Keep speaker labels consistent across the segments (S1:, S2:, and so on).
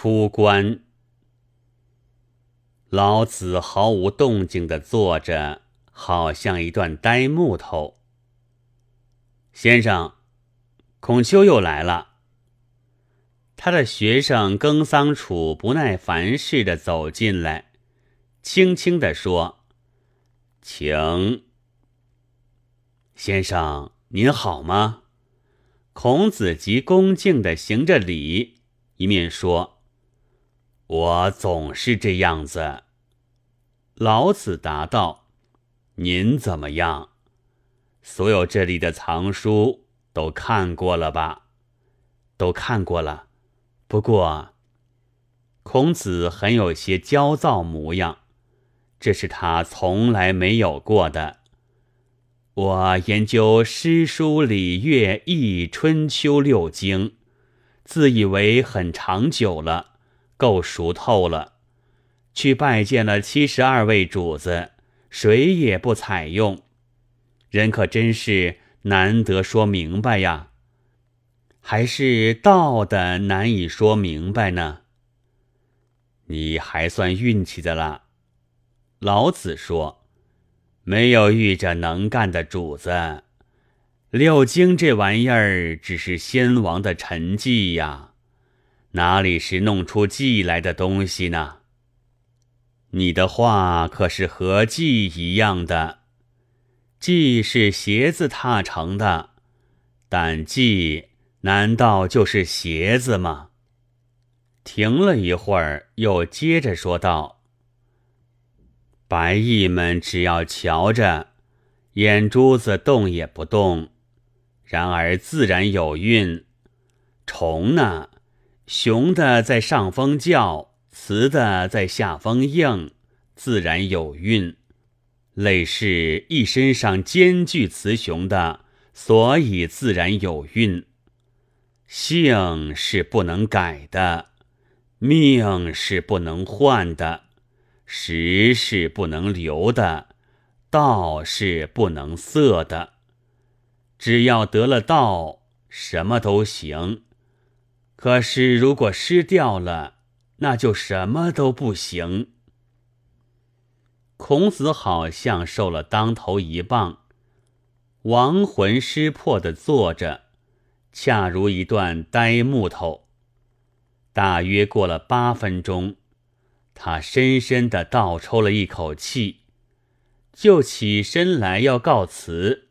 S1: 出关。老子毫无动静的坐着，好像一段呆木头。先生，孔丘又来了。他的学生耕桑楚不耐烦似的走进来，轻轻地说：“请，先生您好吗？”孔子极恭敬的行着礼，一面说：“我总是这样子。”老子答道：“您怎么样？所有这里的藏书都看过了吧？都看过了。不过，孔子很有些焦躁模样，这是他从来没有过的。我研究诗书礼乐易春秋六经，自以为很长久了，够熟透了。”去拜见了七十二位主子，谁也不采用，人可真是难得说明白呀，还是道的难以说明白呢？你还算运气的了。老子说：“没有遇着能干的主子，六经这玩意儿只是先王的沉寂呀，哪里是弄出记来的东西呢？”你的话可是和记一样的，记是鞋子踏成的，但记难道就是鞋子吗？停了一会儿，又接着说道：“白蚁们只要瞧着，眼珠子动也不动，然而自然有韵。虫呢，雄的在上风叫。”雌的在下风应，自然有韵；类是一身上兼具雌雄的，所以自然有韵。性是不能改的，命是不能换的，时是不能留的，道是不能色的。只要得了道，什么都行。可是如果失掉了，那就什么都不行。孔子好像受了当头一棒，亡魂失魄的坐着，恰如一段呆木头。大约过了八分钟，他深深的倒抽了一口气，就起身来要告辞，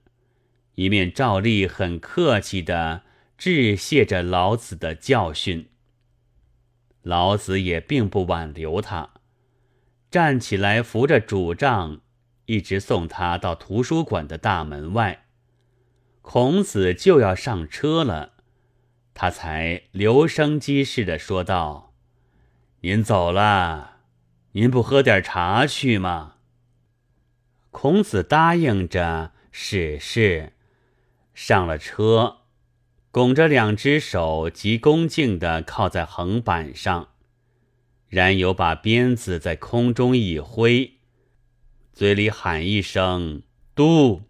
S1: 一面照例很客气的致谢着老子的教训。老子也并不挽留他，站起来扶着主杖，一直送他到图书馆的大门外。孔子就要上车了，他才留声机似的说道：“您走了，您不喝点茶去吗？”孔子答应着，是是，上了车。拱着两只手，极恭敬地靠在横板上，然有把鞭子在空中一挥，嘴里喊一声“嘟”，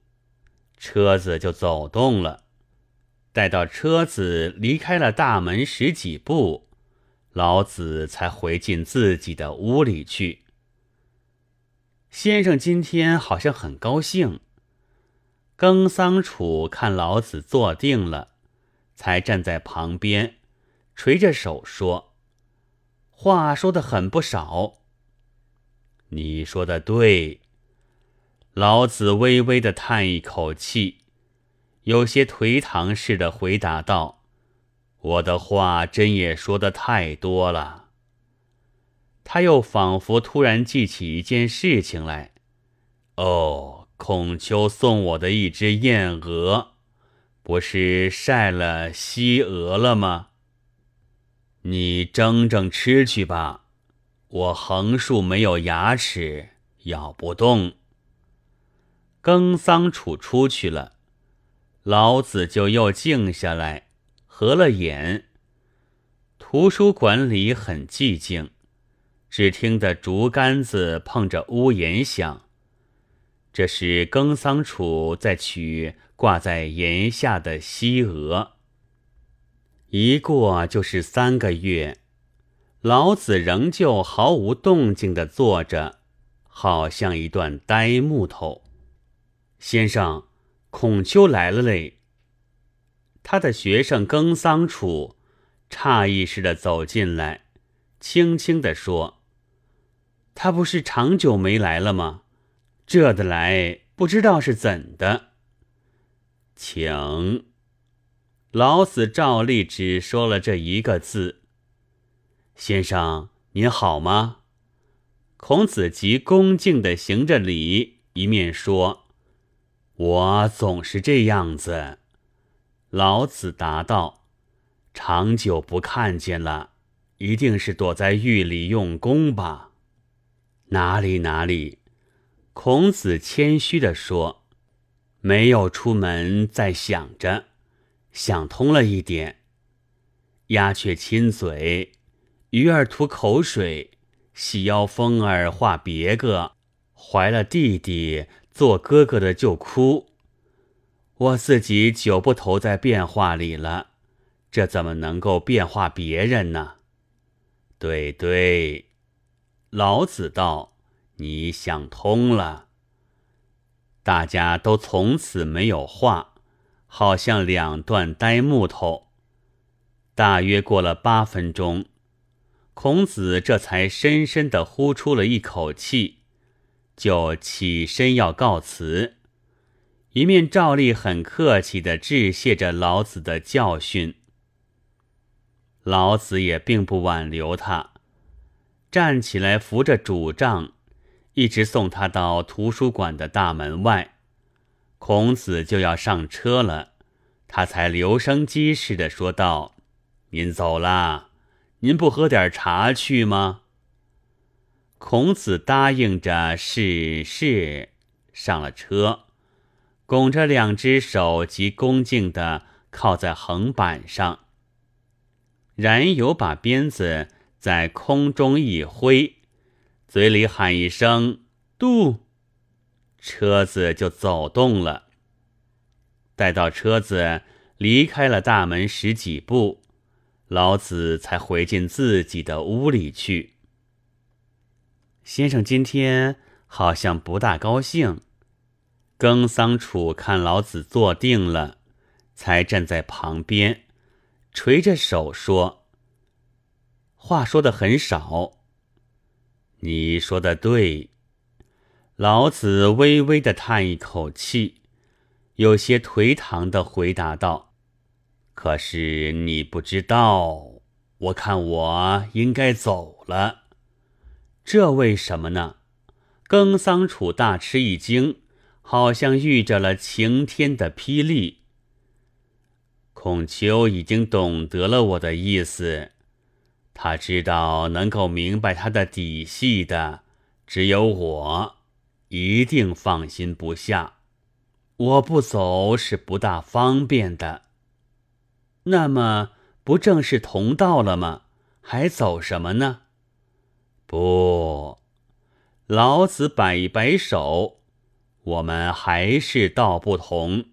S1: 车子就走动了。待到车子离开了大门十几步，老子才回进自己的屋里去。先生今天好像很高兴。耕桑楚看老子坐定了。才站在旁边，垂着手说：“话说的很不少。”你说的对。老子微微的叹一口气，有些颓唐似的回答道：“我的话真也说的太多了。”他又仿佛突然记起一件事情来：“哦，孔丘送我的一只燕鹅。”不是晒了西鹅了吗？你蒸蒸吃去吧，我横竖没有牙齿，咬不动。耕桑楚出去了，老子就又静下来，合了眼。图书馆里很寂静，只听得竹竿子碰着屋檐响。这是耕桑楚在取。挂在檐下的西娥，一过就是三个月，老子仍旧毫无动静地坐着，好像一段呆木头。先生，孔丘来了嘞。他的学生耕桑楚诧异似的走进来，轻轻地说：“他不是长久没来了吗？这的来不知道是怎的。”请。老子照例只说了这一个字。先生您好吗？孔子极恭敬地行着礼，一面说：“我总是这样子。”老子答道：“长久不看见了，一定是躲在狱里用功吧？”哪里哪里，孔子谦虚地说：“没有出门，在想着，想通了一点。鸦雀亲嘴。”鱼儿吐口水，细腰风儿画别个，怀了弟弟做哥哥的就哭。我自己久不投在变化里了，这怎么能够变化别人呢？对对，老子道：“你想通了。”大家都从此没有话，好像两段呆木头。大约过了八分钟。孔子这才深深的呼出了一口气，就起身要告辞，一面照例很客气的致谢着老子的教训。老子也并不挽留他，站起来扶着主杖，一直送他到图书馆的大门外。孔子就要上车了，他才留声机似的说道：“您走了。”您不喝点茶去吗？孔子答应着，是是，上了车，拱着两只手，极恭敬的靠在横板上，然有把鞭子在空中一挥，嘴里喊一声“度”，车子就走动了。待到车子离开了大门十几步。老子才回进自己的屋里去。先生今天好像不大高兴。耕桑楚看老子坐定了，才站在旁边，垂着手说：“话说的很少。”你说的对。老子微微的叹一口气，有些颓唐的回答道。可是你不知道，我看我应该走了。这为什么呢？耕桑楚大吃一惊，好像遇着了晴天的霹雳。孔丘已经懂得了我的意思，他知道能够明白他的底细的只有我，一定放心不下。我不走是不大方便的。那么不正是同道了吗？还走什么呢？不，老子摆一摆手，我们还是道不同。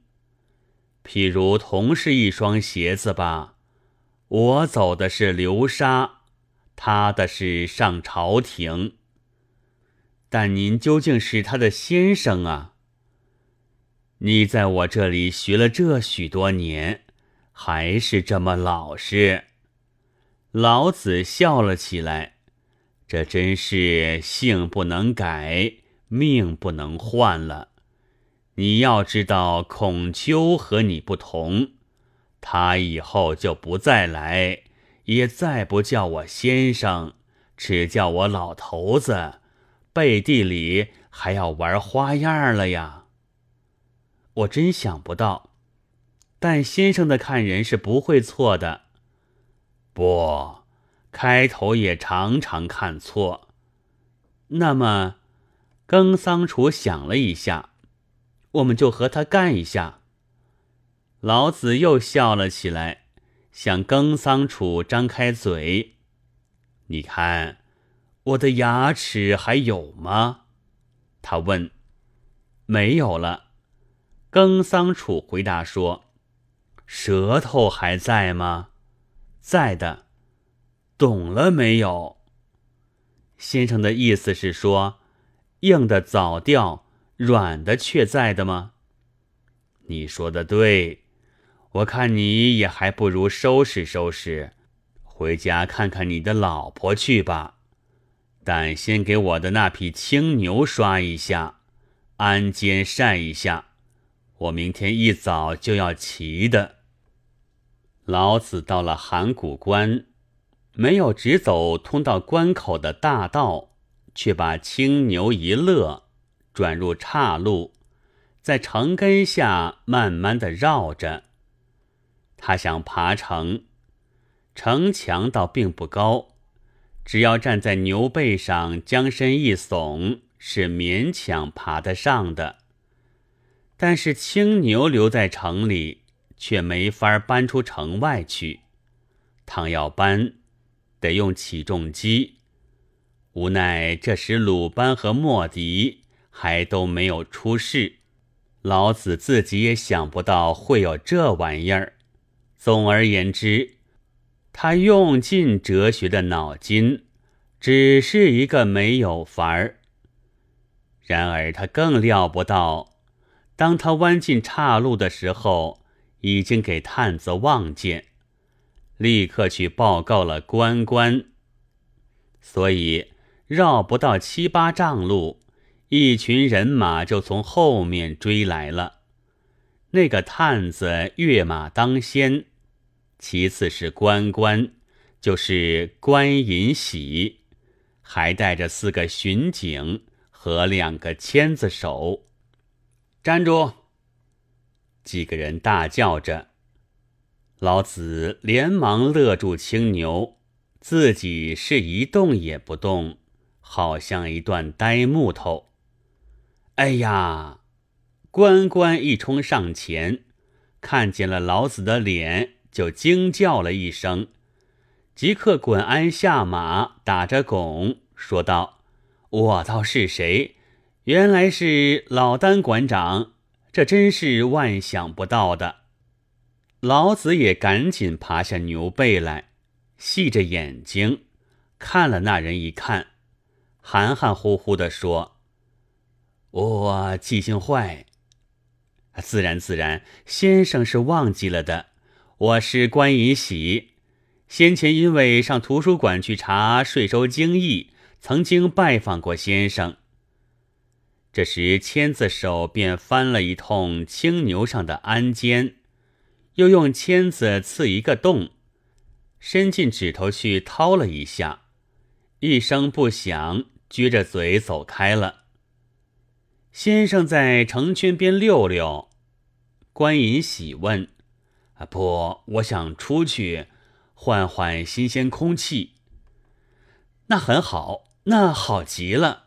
S1: 譬如同是一双鞋子吧，我走的是流沙，他的是上朝廷。但您究竟是他的先生啊？你在我这里学了这许多年。还是这么老实，老子笑了起来。这真是性不能改，命不能换了。你要知道，孔丘和你不同，他以后就不再来，也再不叫我先生，只叫我老头子。背地里还要玩花样了呀！我真想不到。但先生的看人是不会错的，不，开头也常常看错。那么，耕桑楚想了一下，我们就和他干一下。老子又笑了起来，向耕桑楚张开嘴：“你看，我的牙齿还有吗？”他问：“没有了。”耕桑楚回答说。舌头还在吗？在的。懂了没有？先生的意思是说，硬的早掉，软的却在的吗？你说的对，我看你也还不如收拾收拾，回家看看你的老婆去吧。但先给我的那匹青牛刷一下，鞍肩晒一下，我明天一早就要骑的。老子到了函谷关。没有直走通到关口的大道，却把青牛一勒，转入岔路，在城根下慢慢的绕着。他想爬城，城墙倒并不高，只要站在牛背上，将身一耸，是勉强爬得上的。但是青牛留在城里，却没法搬出城外去。倘要搬，得用起重机，无奈这时鲁班和莫迪还都没有出世，老子自己也想不到会有这玩意儿。总而言之，他用尽哲学的脑筋，只是一个没有法儿。然而他更料不到，当他弯进岔路的时候，已经给探子望见。立刻去报告了关关，所以绕不到七八丈路，一群人马就从后面追来了。那个探子跃马当先，其次是关关，就是关银喜，还带着四个巡警和两个签子手。站住！几个人大叫着。老子连忙勒住青牛，自己是一动也不动，好像一段呆木头。哎呀！关关一冲上前，看见了老子的脸，就惊叫了一声，即刻滚鞍下马，打着拱，说道：“我道是谁？原来是老丹馆长，这真是万想不到的。”老子也赶紧爬下牛背来，细着眼睛看了那人一看，含含糊糊的说：“我记性坏。自然自然，先生是忘记了的。我是关银喜，先前因为上图书馆去查税收经义，曾经拜访过先生。”这时签字手便翻了一通青牛上的鞍肩。又用签子刺一个洞，伸进指头去掏了一下，一声不响，撅着嘴走开了。先生在城圈边溜溜，关银喜问：“啊，不，我想出去换换新鲜空气。”那很好，那好极了。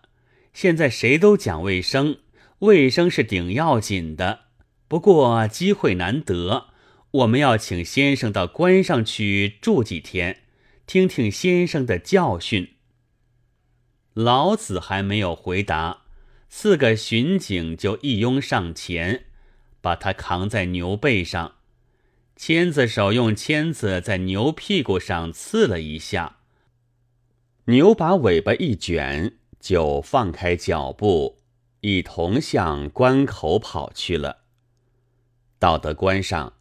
S1: 现在谁都讲卫生，卫生是顶要紧的。不过机会难得。我们要请先生到关上去住几天，听听先生的教训。老子还没有回答，四个巡警就一拥上前，把他扛在牛背上。签子手用签子在牛屁股上刺了一下，牛把尾巴一卷，就放开脚步，一同向关口跑去了。到得关上。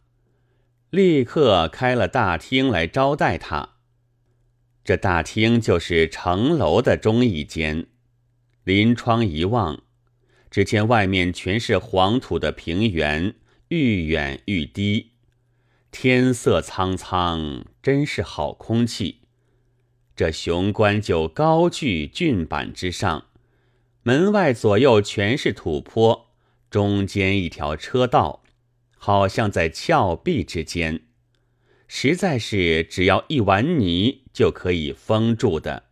S1: 立刻开了大厅来招待他。这大厅就是城楼的中一间，临窗一望，只见外面全是黄土的平原，愈远愈低，天色苍苍，真是好空气。这雄关就高踞峻板之上，门外左右全是土坡，中间一条车道。好像在峭壁之间，实在是只要一碗泥就可以封住的。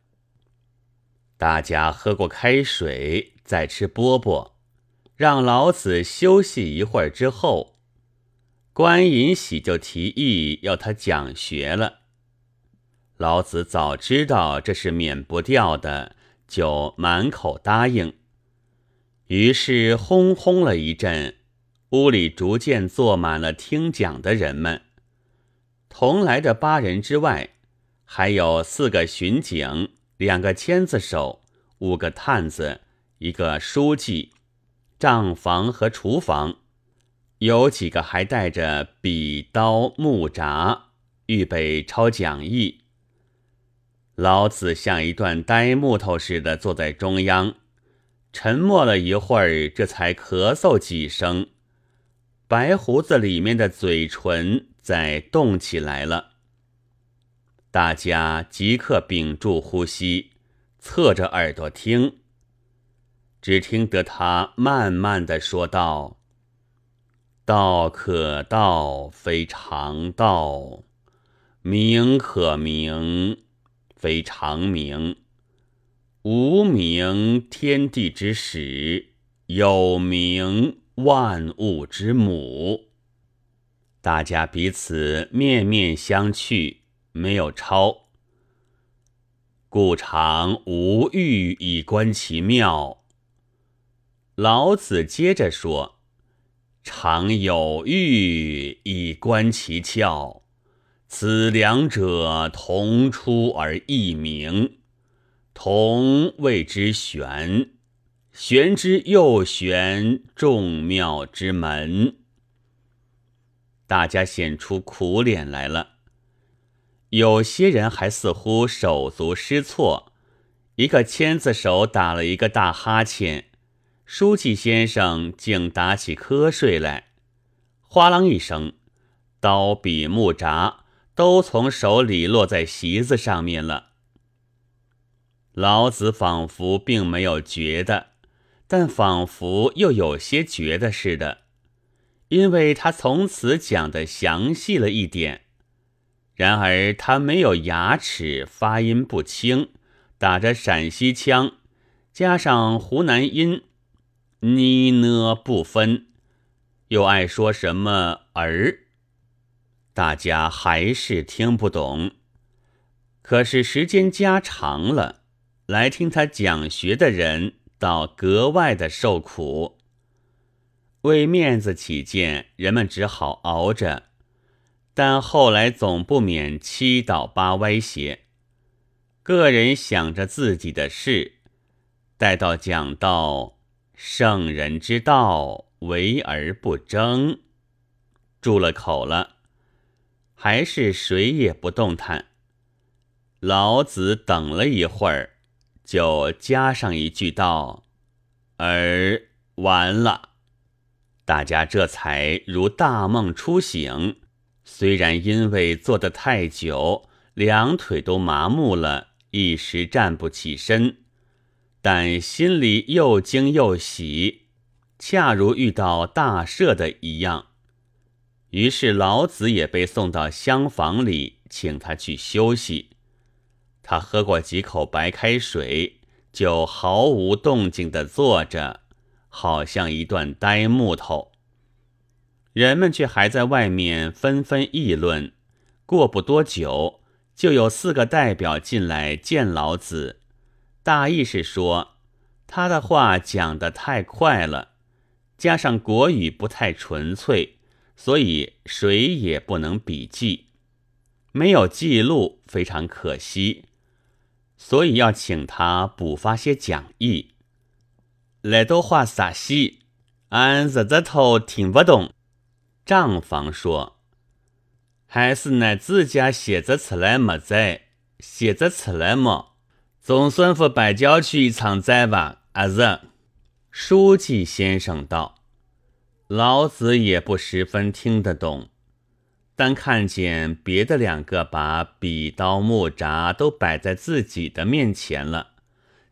S1: 大家喝过开水，再吃饽饽，让老子休息一会儿之后，关尹喜就提议要他讲学了。老子早知道这是免不掉的，就满口答应。于是轰轰了一阵。屋里逐渐坐满了听讲的人们。同来的八人之外，还有四个巡警，两个签字手，五个探子，一个书记，账房和厨房，有几个还带着笔刀木札，预备抄讲义。老子像一段呆木头似的坐在中央，沉默了一会儿，这才咳嗽几声，白胡子里面的嘴唇在动起来了。大家即刻屏住呼吸，侧着耳朵听。只听得他慢慢的说道：“道可道，非常道；名可名，非常名。无名，天地之始；有名，万物之母。”大家彼此面面相觑。没有抄，故常无欲以观其妙。老子接着说：“常有欲以观其窍，此两者同出而异名，同谓之玄。玄之又玄，众妙之门。”大家显出苦脸来了。有些人还似乎手足失措，一个签字手打了一个大哈欠，书记先生竟打起瞌睡来，哗啷一声，刀笔木札都从手里落在席子上面了。老子仿佛并没有觉得，但仿佛又有些觉得似的，因为他从此讲的详细了一点。然而他没有牙齿，发音不清，打着陕西腔，加上湖南音，呢呢不分，又爱说什么儿，大家还是听不懂。可是时间加长了，来听他讲学的人倒格外的受苦。为面子起见，人们只好熬着。但后来总不免七倒八歪些，个人想着自己的事，待到讲到圣人之道，为而不争，住了口了，还是谁也不动弹。老子等了一会儿，就加上一句道：“而完了。”大家这才如大梦初醒。虽然因为坐得太久，两腿都麻木了，一时站不起身，但心里又惊又喜，恰如遇到大赦的一样。于是老子也被送到厢房里，请他去休息。他喝过几口白开水，就毫无动静地坐着，好像一段呆木头。人们却还在外面纷纷议论。过不多久，就有四个代表进来见老子，大意是说他的话讲得太快了，加上国语不太纯粹，所以谁也不能笔记，没有记录非常可惜，所以要请他补发些讲义。来都话啥西，俺日日头听不懂。账房说：“还是乃自家写着出来么在，写着出来么，总算付白交去一场债吧。”阿日，书记先生道：“老子也不十分听得懂，但看见别的两个把笔刀木札都摆在自己的面前了，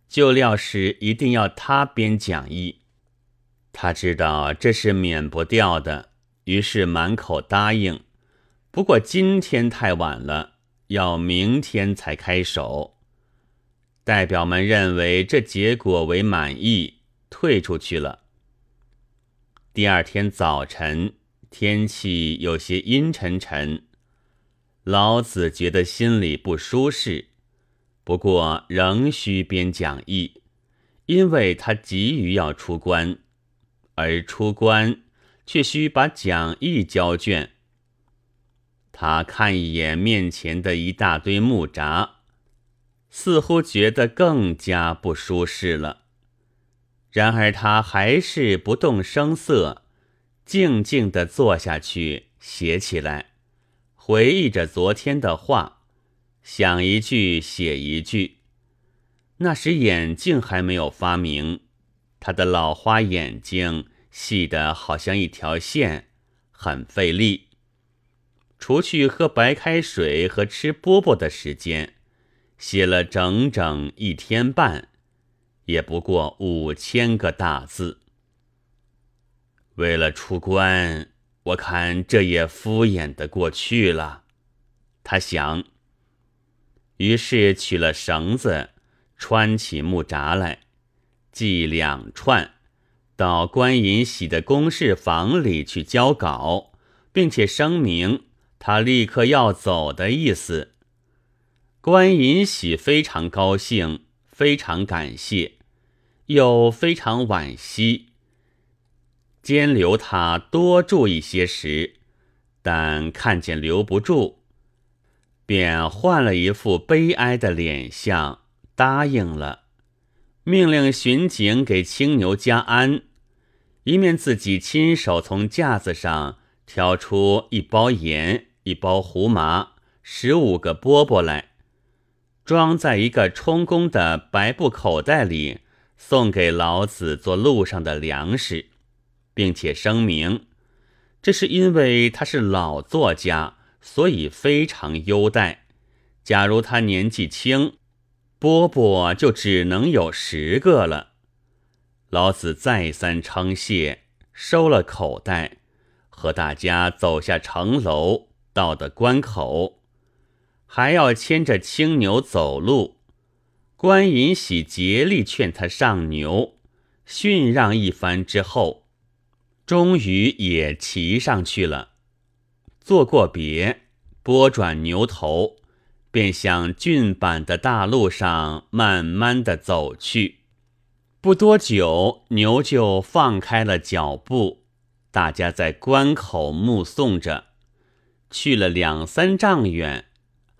S1: 就料是一定要他编讲义。他知道这是免不掉的。”于是满口答应，不过今天太晚了，要明天才开手。代表们认为这结果为满意，退出去了。第二天早晨，天气有些阴沉沉，老子觉得心里不舒适，不过仍需编讲义，因为他急于要出关，而出关。却需把讲义交卷。他看一眼面前的一大堆木札，似乎觉得更加不舒适了。然而他还是不动声色，静静地坐下去写起来，回忆着昨天的话，想一句写一句。那时眼镜还没有发明，他的老花眼睛细得好像一条线，很费力。除去喝白开水和吃饽饽的时间，写了整整一天半，也不过五千个大字。为了出关，我看这也敷衍的过去了。他想，于是取了绳子，穿起木闸来，系两串，到关银喜的公事房里去交稿，并且声明。他立刻要走的意思，关银喜非常高兴，非常感谢，又非常惋惜，兼留他多住一些时，但看见留不住，便换了一副悲哀的脸相，答应了，命令巡警给青牛加鞍，一面自己亲手从架子上挑出一包盐。一包胡麻，十五个饽饽来，装在一个充公的白布口袋里，送给老子做路上的粮食，并且声明，这是因为他是老作家，所以非常优待。假如他年纪轻，波波就只能有十个了。老子再三称谢，收了口袋，和大家走下城楼。到的关口，还要牵着青牛走路。关银喜竭力劝他上牛，训让一番之后，终于也骑上去了。做过别，拨转牛头，便向郡坂的大路上慢慢的走去。不多久，牛就放开了脚步，大家在关口目送着。去了两三丈远，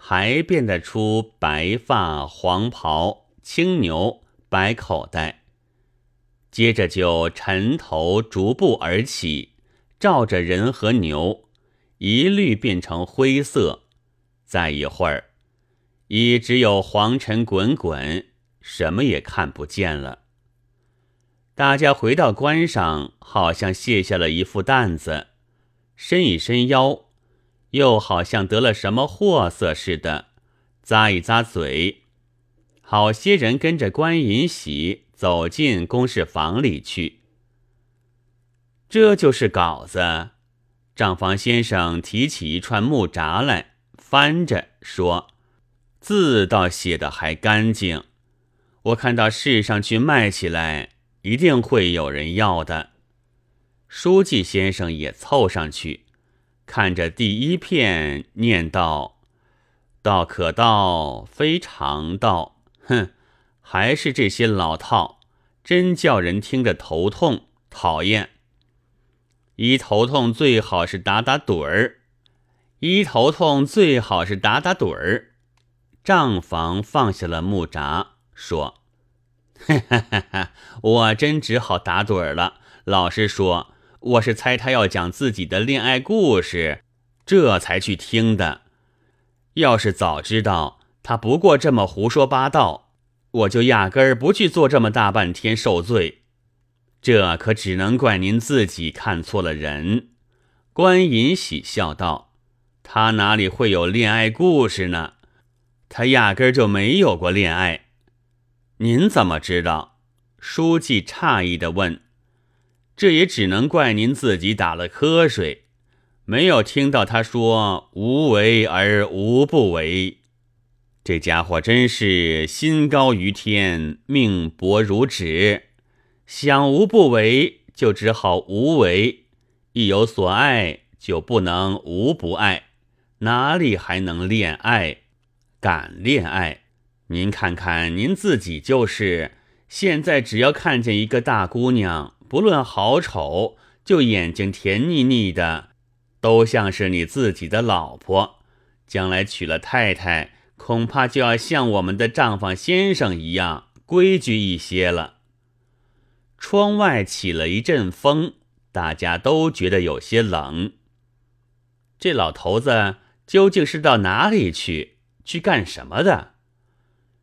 S1: 还辨得出白发、黄袍、青牛、白口袋。接着就沉头逐步而起，照着人和牛，一律变成灰色。再一会儿，已只有黄尘滚滚，什么也看不见了。大家回到关上，好像卸下了一副担子，伸一伸腰。又好像得了什么货色似的，咂一咂嘴。好些人跟着关银喜走进公事房里去。这就是稿子。账房先生提起一串木札来，翻着说：“字倒写的还干净。我看到市上去卖起来，一定会有人要的。”书记先生也凑上去。看着第一片，念道：“道可道，非常道。”哼，还是这些老套，真叫人听着头痛，讨厌。一头痛最好是打打盹儿，一头痛最好是打打盹儿。账房放下了木闸，说：“ 哈哈哈哈，我真只好打盹儿了。老实说。”我是猜他要讲自己的恋爱故事，这才去听的。要是早知道他不过这么胡说八道，我就压根儿不去做这么大半天受罪。这可只能怪您自己看错了人。关银喜笑道：“他哪里会有恋爱故事呢？他压根儿就没有过恋爱。您怎么知道？”书记诧异地问。这也只能怪您自己打了瞌睡，没有听到他说“无为而无不为”。这家伙真是心高于天，命薄如纸。想无不为，就只好无为；一有所爱，就不能无不爱。哪里还能恋爱？敢恋爱？您看看您自己就是。现在只要看见一个大姑娘。不论好丑，就眼睛甜腻腻的，都像是你自己的老婆，将来娶了太太，恐怕就要像我们的账房先生一样规矩一些了。窗外起了一阵风，大家都觉得有些冷。这老头子究竟是到哪里去？去干什么的？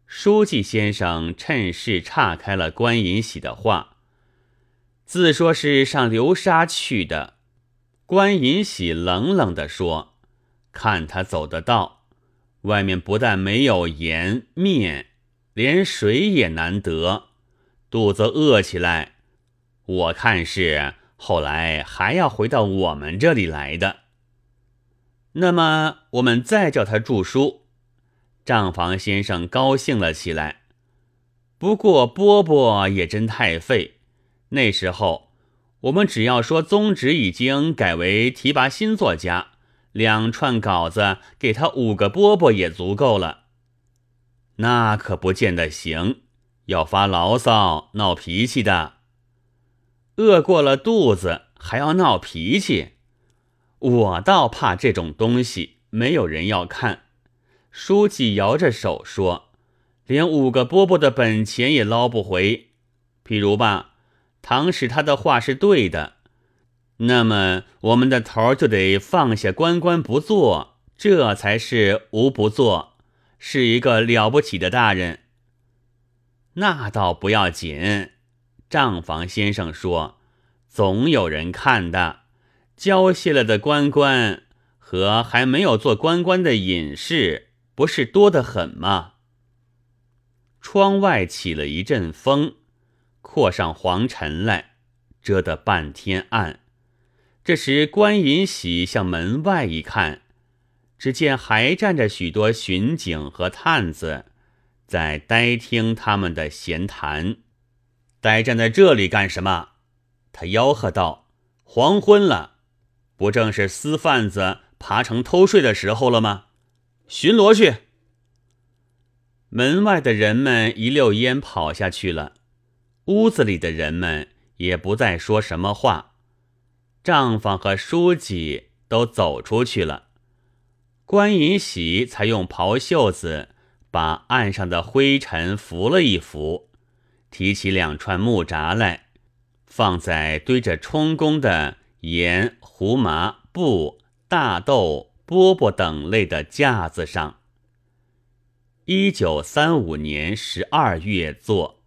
S1: 书记先生趁势岔开了关银喜的话，自说是上流沙去的。关银喜冷冷地说：“看他走得到，外面不但没有盐面，连水也难得，肚子饿起来，我看是后来还要回到我们这里来的。那么我们再叫他著书。”账房先生高兴了起来。不过波波也真太废，那时候。我们只要说宗旨已经改为提拔新作家，两串稿子给他五个饽饽也足够了。那可不见得行，要发牢骚、闹脾气的。饿过了肚子还要闹脾气，我倒怕这种东西没有人要看。书记摇着手说：“连五个饽饽的本钱也捞不回。譬如吧。”倘使他的话是对的，那么我们的头就得放下关关不做，这才是无不做，是一个了不起的大人。那倒不要紧，账房先生说，总有人看的。交卸了的关关和还没有做关关的隐士，不是多得很吗？窗外起了一阵风。扩上黄尘来，遮得半天暗。这时关银喜向门外一看，只见还站着许多巡警和探子，在呆听他们的闲谈。呆站在这里干什么？他吆喝道：“黄昏了，不正是私贩子爬城偷税的时候了吗？巡逻去！”门外的人们一溜烟跑下去了。屋子里的人们也不再说什么话，账房和书记都走出去了。关银喜才用袍袖子把岸上的灰尘拂了一拂，提起两串木闸来，放在堆着充公的盐、胡麻、布、大豆、饽饽等类的架子上。一九三五年十二月作。